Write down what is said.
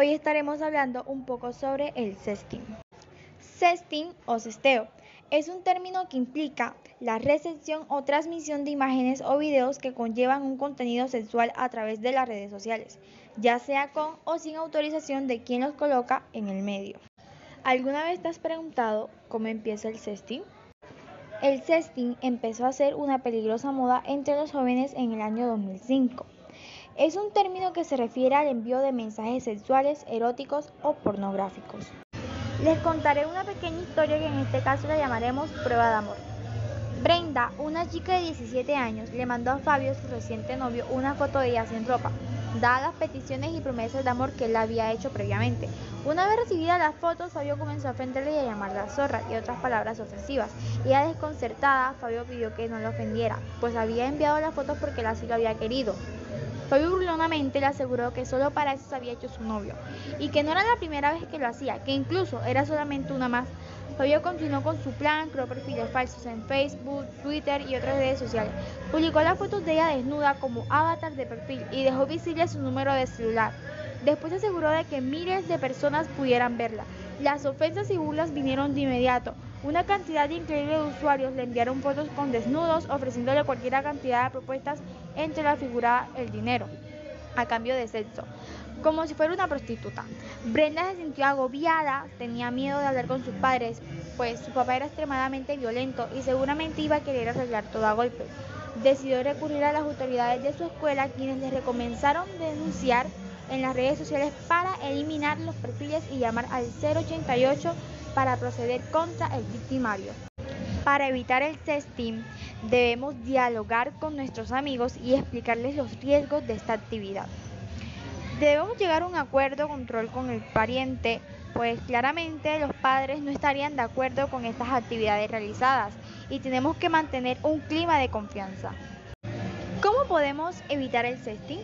Hoy estaremos hablando un poco sobre el sexting. Sexting o sexteo es un término que implica la recepción o transmisión de imágenes o videos que conllevan un contenido sexual a través de las redes sociales, ya sea con o sin autorización de quien los coloca en el medio. ¿Alguna vez te has preguntado cómo empieza el sexting? El sexting empezó a ser una peligrosa moda entre los jóvenes en el año 2005. Es un término que se refiere al envío de mensajes sexuales, eróticos o pornográficos. Les contaré una pequeña historia que en este caso la llamaremos prueba de amor. Brenda, una chica de 17 años, le mandó a Fabio, su reciente novio, una foto de ella sin ropa, dadas las peticiones y promesas de amor que él había hecho previamente. Una vez recibidas las fotos, Fabio comenzó a ofenderle y a llamarla zorra y otras palabras ofensivas. Ella desconcertada, Fabio pidió que no la ofendiera, pues había enviado las fotos porque él así lo había querido. Fabio burlonamente le aseguró que solo para eso se había hecho su novio y que no era la primera vez que lo hacía, que incluso era solamente una más. Fabio continuó con su plan, creó perfiles falsos en Facebook, Twitter y otras redes sociales. Publicó las fotos de ella desnuda como avatar de perfil y dejó visible su número de celular. Después aseguró de que miles de personas pudieran verla. Las ofensas y burlas vinieron de inmediato. Una cantidad increíble de usuarios le enviaron fotos con desnudos, ofreciéndole cualquier cantidad de propuestas entre la figura el dinero, a cambio de sexo, como si fuera una prostituta. Brenda se sintió agobiada, tenía miedo de hablar con sus padres, pues su papá era extremadamente violento y seguramente iba a querer arreglar todo a golpe. Decidió recurrir a las autoridades de su escuela, quienes le recomenzaron denunciar en las redes sociales para eliminar los perfiles y llamar al 088 para proceder contra el victimario. Para evitar el sexting, debemos dialogar con nuestros amigos y explicarles los riesgos de esta actividad. Debemos llegar a un acuerdo control con el pariente, pues claramente los padres no estarían de acuerdo con estas actividades realizadas y tenemos que mantener un clima de confianza. ¿Cómo podemos evitar el sexting?